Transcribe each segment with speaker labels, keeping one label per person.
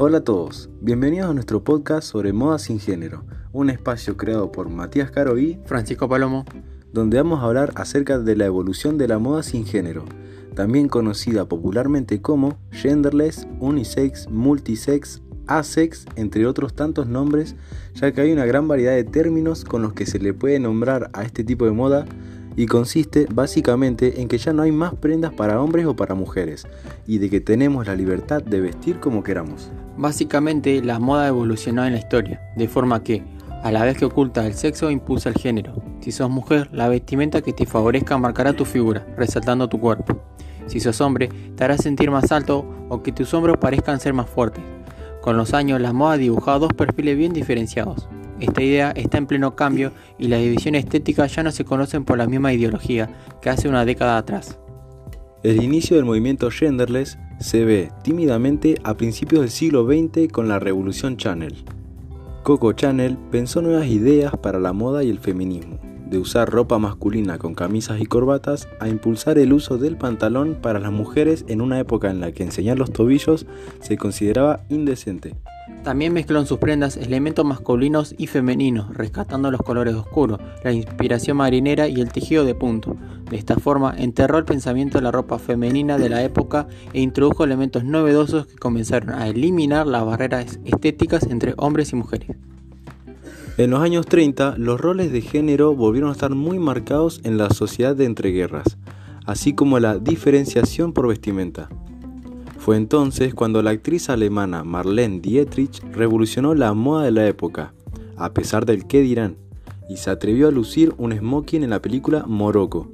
Speaker 1: Hola a todos, bienvenidos a nuestro podcast sobre moda sin género, un espacio creado por Matías Caro y
Speaker 2: Francisco Palomo,
Speaker 1: donde vamos a hablar acerca de la evolución de la moda sin género, también conocida popularmente como genderless, unisex, multisex, asex, entre otros tantos nombres, ya que hay una gran variedad de términos con los que se le puede nombrar a este tipo de moda y consiste básicamente en que ya no hay más prendas para hombres o para mujeres y de que tenemos la libertad de vestir como queramos.
Speaker 2: Básicamente la moda evolucionó en la historia, de forma que, a la vez que oculta el sexo, impulsa el género. Si sos mujer, la vestimenta que te favorezca marcará tu figura, resaltando tu cuerpo. Si sos hombre, te hará sentir más alto o que tus hombros parezcan ser más fuertes. Con los años, la moda ha dibujado dos perfiles bien diferenciados. Esta idea está en pleno cambio y las divisiones estéticas ya no se conocen por la misma ideología que hace una década atrás.
Speaker 1: El inicio del movimiento genderless se ve tímidamente a principios del siglo XX con la revolución Channel. Coco Chanel pensó nuevas ideas para la moda y el feminismo de usar ropa masculina con camisas y corbatas a impulsar el uso del pantalón para las mujeres en una época en la que enseñar los tobillos se consideraba indecente.
Speaker 2: También mezcló en sus prendas elementos masculinos y femeninos, rescatando los colores oscuros, la inspiración marinera y el tejido de punto. De esta forma, enterró el pensamiento de la ropa femenina de la época e introdujo elementos novedosos que comenzaron a eliminar las barreras estéticas entre hombres y mujeres.
Speaker 1: En los años 30, los roles de género volvieron a estar muy marcados en la sociedad de entreguerras, así como la diferenciación por vestimenta. Fue entonces cuando la actriz alemana Marlene Dietrich revolucionó la moda de la época, a pesar del qué dirán, y se atrevió a lucir un smoking en la película Morocco,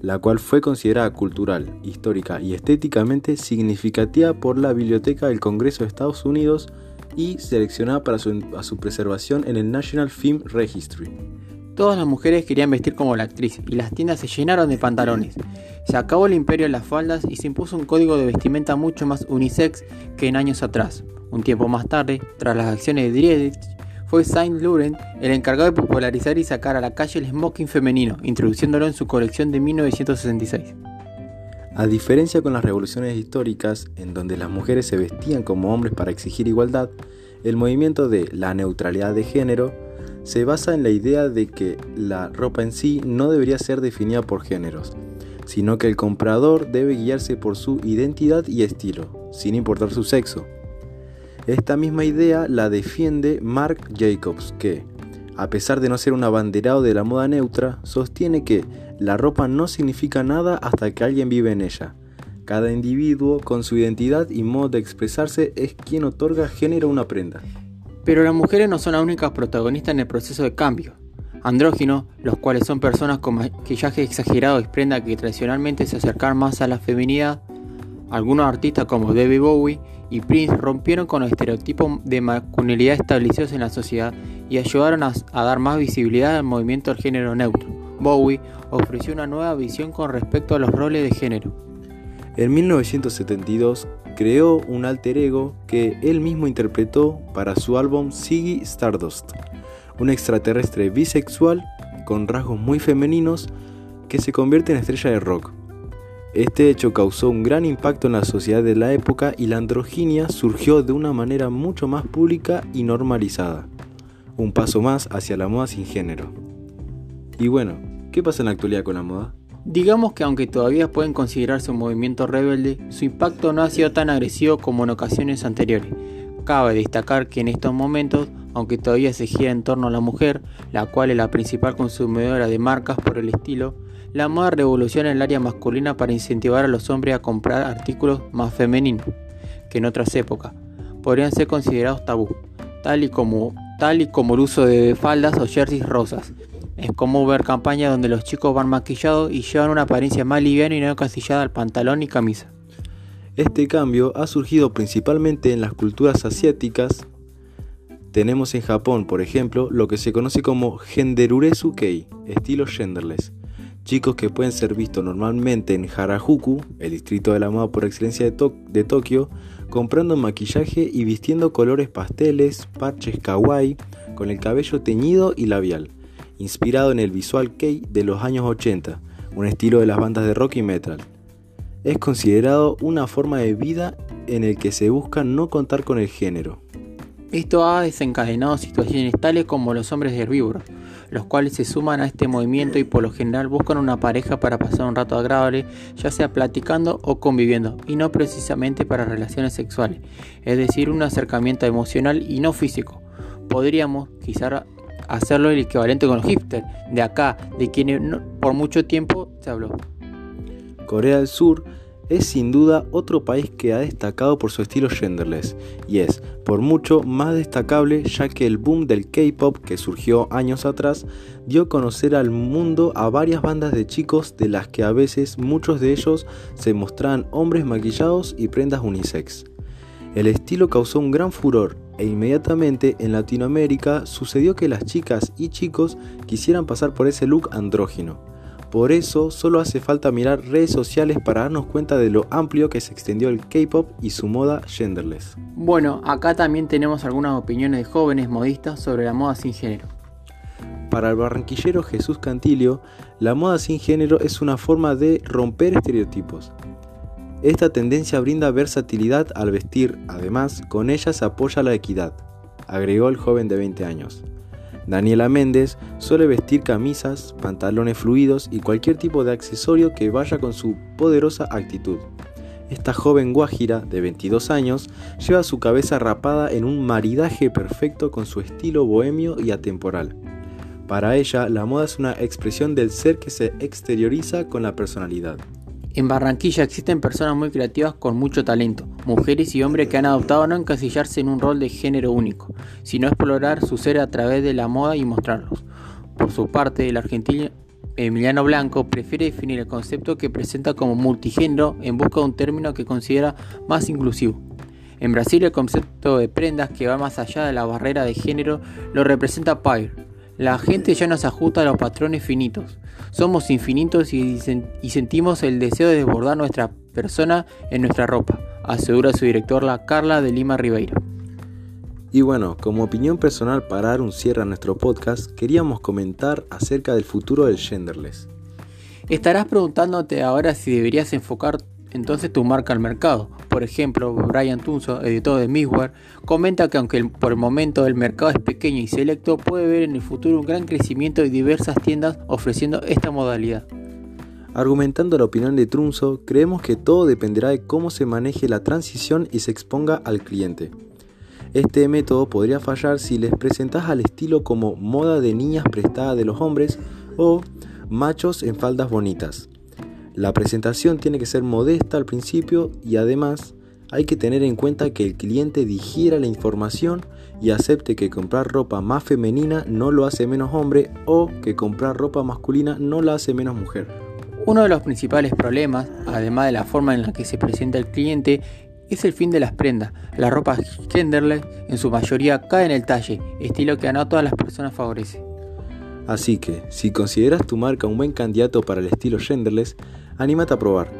Speaker 1: la cual fue considerada cultural, histórica y estéticamente significativa por la Biblioteca del Congreso de Estados Unidos y seleccionada para su, su preservación en el National Film Registry.
Speaker 2: Todas las mujeres querían vestir como la actriz y las tiendas se llenaron de pantalones. Se acabó el imperio de las faldas y se impuso un código de vestimenta mucho más unisex que en años atrás. Un tiempo más tarde, tras las acciones de Dietrich, fue Saint Laurent el encargado de popularizar y sacar a la calle el smoking femenino, introduciéndolo en su colección de 1966.
Speaker 1: A diferencia con las revoluciones históricas, en donde las mujeres se vestían como hombres para exigir igualdad, el movimiento de la neutralidad de género se basa en la idea de que la ropa en sí no debería ser definida por géneros, sino que el comprador debe guiarse por su identidad y estilo, sin importar su sexo. Esta misma idea la defiende Marc Jacobs, que, a pesar de no ser un abanderado de la moda neutra, sostiene que la ropa no significa nada hasta que alguien vive en ella. Cada individuo, con su identidad y modo de expresarse, es quien otorga género a una prenda.
Speaker 2: Pero las mujeres no son las únicas protagonistas en el proceso de cambio. Andróginos, los cuales son personas con maquillaje exagerado y prenda que tradicionalmente se acercan más a la feminidad, algunos artistas como David Bowie y Prince rompieron con los estereotipos de masculinidad establecidos en la sociedad y ayudaron a, a dar más visibilidad al movimiento del género neutro. Bowie ofreció una nueva visión con respecto a los roles de género.
Speaker 1: En 1972 creó un alter ego que él mismo interpretó para su álbum Ziggy Stardust, un extraterrestre bisexual con rasgos muy femeninos que se convierte en estrella de rock. Este hecho causó un gran impacto en la sociedad de la época y la androginia surgió de una manera mucho más pública y normalizada. Un paso más hacia la moda sin género. Y bueno, ¿qué pasa en la actualidad con la moda?
Speaker 2: Digamos que aunque todavía pueden considerarse un movimiento rebelde, su impacto no ha sido tan agresivo como en ocasiones anteriores. Cabe destacar que en estos momentos, aunque todavía se gira en torno a la mujer, la cual es la principal consumidora de marcas por el estilo, la moda revoluciona el área masculina para incentivar a los hombres a comprar artículos más femeninos que en otras épocas. Podrían ser considerados tabú, tal y como, tal y como el uso de faldas o jerseys rosas, es común ver campañas donde los chicos van maquillados y llevan una apariencia más liviana y no encasillada al pantalón y camisa.
Speaker 1: Este cambio ha surgido principalmente en las culturas asiáticas. Tenemos en Japón, por ejemplo, lo que se conoce como Genderuresu Kei, estilo genderless. Chicos que pueden ser vistos normalmente en Harajuku, el distrito de la moda por excelencia de, de Tokio, comprando maquillaje y vistiendo colores pasteles, parches kawaii, con el cabello teñido y labial inspirado en el visual kei de los años 80, un estilo de las bandas de rock y metal. Es considerado una forma de vida en el que se busca no contar con el género.
Speaker 2: Esto ha desencadenado situaciones tales como los hombres herbívoros, los cuales se suman a este movimiento y por lo general buscan una pareja para pasar un rato agradable, ya sea platicando o conviviendo, y no precisamente para relaciones sexuales, es decir, un acercamiento emocional y no físico. Podríamos quizá hacerlo el equivalente con los hipsters, de acá, de quienes por mucho tiempo se habló.
Speaker 1: Corea del Sur es sin duda otro país que ha destacado por su estilo genderless y es, por mucho, más destacable ya que el boom del K-pop que surgió años atrás dio a conocer al mundo a varias bandas de chicos de las que a veces muchos de ellos se mostraban hombres maquillados y prendas unisex. El estilo causó un gran furor e inmediatamente en Latinoamérica sucedió que las chicas y chicos quisieran pasar por ese look andrógino. Por eso solo hace falta mirar redes sociales para darnos cuenta de lo amplio que se extendió el K-pop y su moda genderless.
Speaker 2: Bueno, acá también tenemos algunas opiniones de jóvenes modistas sobre la moda sin género.
Speaker 1: Para el barranquillero Jesús Cantilio, la moda sin género es una forma de romper estereotipos. Esta tendencia brinda versatilidad al vestir, además, con ella se apoya la equidad, agregó el joven de 20 años. Daniela Méndez suele vestir camisas, pantalones fluidos y cualquier tipo de accesorio que vaya con su poderosa actitud. Esta joven guajira de 22 años lleva su cabeza rapada en un maridaje perfecto con su estilo bohemio y atemporal. Para ella, la moda es una expresión del ser que se exterioriza con la personalidad.
Speaker 2: En Barranquilla existen personas muy creativas con mucho talento, mujeres y hombres que han adoptado no encasillarse en un rol de género único, sino explorar su ser a través de la moda y mostrarlos. Por su parte, el argentino Emiliano Blanco prefiere definir el concepto que presenta como multigénero en busca de un término que considera más inclusivo. En Brasil el concepto de prendas que va más allá de la barrera de género lo representa Pyre, la gente ya nos ajusta a los patrones finitos. Somos infinitos y, sentimos el deseo de desbordar nuestra persona en nuestra ropa, asegura su director la Carla de Lima Ribeiro.
Speaker 1: Y bueno, como opinión personal para dar un cierre a nuestro podcast, queríamos comentar acerca del futuro del genderless.
Speaker 2: Estarás preguntándote ahora si deberías enfocar entonces tu marca al mercado. Por ejemplo, Brian Tunzo, editor de Misware, comenta que aunque por el momento el mercado es pequeño y selecto, puede ver en el futuro un gran crecimiento de diversas tiendas ofreciendo esta modalidad.
Speaker 1: Argumentando la opinión de Trunzo, creemos que todo dependerá de cómo se maneje la transición y se exponga al cliente. Este método podría fallar si les presentas al estilo como moda de niñas prestada de los hombres o machos en faldas bonitas. La presentación tiene que ser modesta al principio y además hay que tener en cuenta que el cliente digiera la información y acepte que comprar ropa más femenina no lo hace menos hombre o que comprar ropa masculina no la hace menos mujer.
Speaker 2: Uno de los principales problemas, además de la forma en la que se presenta el cliente, es el fin de las prendas. La ropa genderless en su mayoría cae en el talle, estilo que a no todas las personas favorece.
Speaker 1: Así que, si consideras tu marca un buen candidato para el estilo genderless, anímate a probar.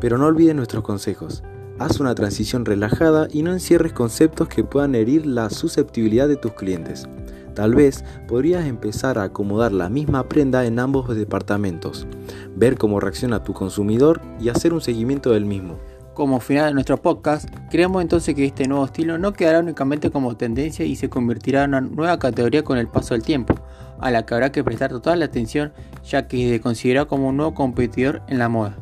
Speaker 1: Pero no olvides nuestros consejos. Haz una transición relajada y no encierres conceptos que puedan herir la susceptibilidad de tus clientes. Tal vez podrías empezar a acomodar la misma prenda en ambos departamentos, ver cómo reacciona tu consumidor y hacer un seguimiento del mismo.
Speaker 2: Como final de nuestro podcast, creemos entonces que este nuevo estilo no quedará únicamente como tendencia y se convertirá en una nueva categoría con el paso del tiempo, a la que habrá que prestar total atención ya que se considera como un nuevo competidor en la moda.